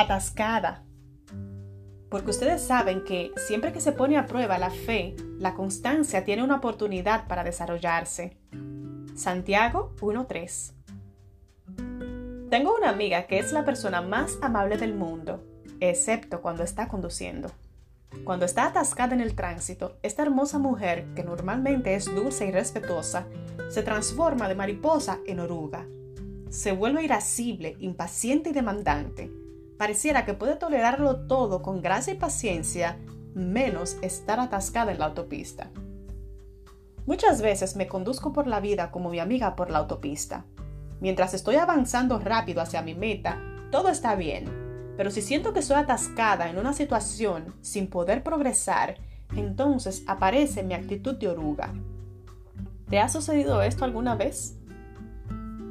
atascada. Porque ustedes saben que siempre que se pone a prueba la fe, la constancia tiene una oportunidad para desarrollarse. Santiago 1.3 Tengo una amiga que es la persona más amable del mundo, excepto cuando está conduciendo. Cuando está atascada en el tránsito, esta hermosa mujer, que normalmente es dulce y respetuosa, se transforma de mariposa en oruga. Se vuelve irascible, impaciente y demandante Pareciera que puede tolerarlo todo con gracia y paciencia, menos estar atascada en la autopista. Muchas veces me conduzco por la vida como mi amiga por la autopista. Mientras estoy avanzando rápido hacia mi meta, todo está bien, pero si siento que estoy atascada en una situación sin poder progresar, entonces aparece mi actitud de oruga. ¿Te ha sucedido esto alguna vez?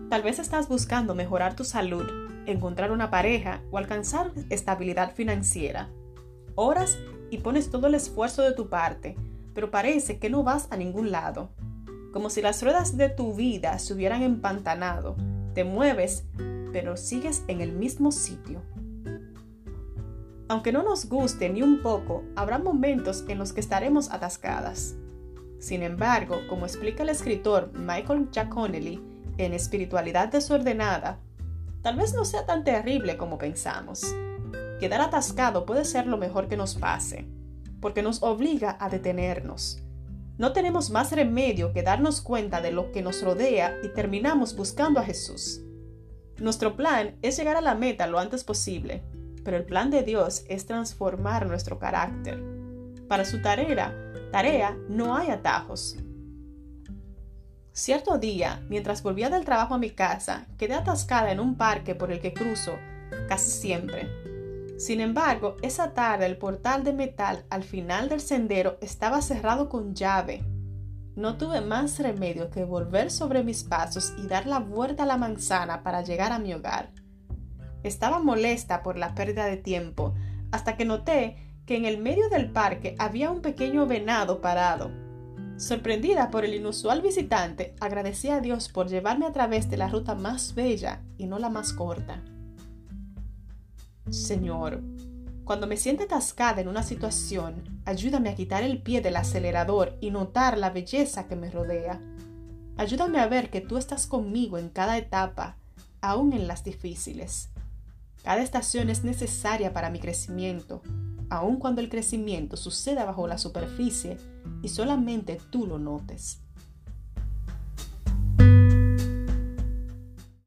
Tal vez estás buscando mejorar tu salud encontrar una pareja o alcanzar estabilidad financiera. Oras y pones todo el esfuerzo de tu parte, pero parece que no vas a ningún lado. Como si las ruedas de tu vida se hubieran empantanado. Te mueves, pero sigues en el mismo sitio. Aunque no nos guste ni un poco, habrá momentos en los que estaremos atascadas. Sin embargo, como explica el escritor Michael Giaconelli en Espiritualidad Desordenada, tal vez no sea tan terrible como pensamos. Quedar atascado puede ser lo mejor que nos pase, porque nos obliga a detenernos. No tenemos más remedio que darnos cuenta de lo que nos rodea y terminamos buscando a Jesús. Nuestro plan es llegar a la meta lo antes posible, pero el plan de Dios es transformar nuestro carácter. Para su tarea, tarea no hay atajos, Cierto día, mientras volvía del trabajo a mi casa, quedé atascada en un parque por el que cruzo casi siempre. Sin embargo, esa tarde el portal de metal al final del sendero estaba cerrado con llave. No tuve más remedio que volver sobre mis pasos y dar la vuelta a la manzana para llegar a mi hogar. Estaba molesta por la pérdida de tiempo, hasta que noté que en el medio del parque había un pequeño venado parado. Sorprendida por el inusual visitante, agradecí a Dios por llevarme a través de la ruta más bella y no la más corta. Señor, cuando me sienta atascada en una situación, ayúdame a quitar el pie del acelerador y notar la belleza que me rodea. Ayúdame a ver que tú estás conmigo en cada etapa, aún en las difíciles. Cada estación es necesaria para mi crecimiento, aun cuando el crecimiento suceda bajo la superficie y solamente tú lo notes.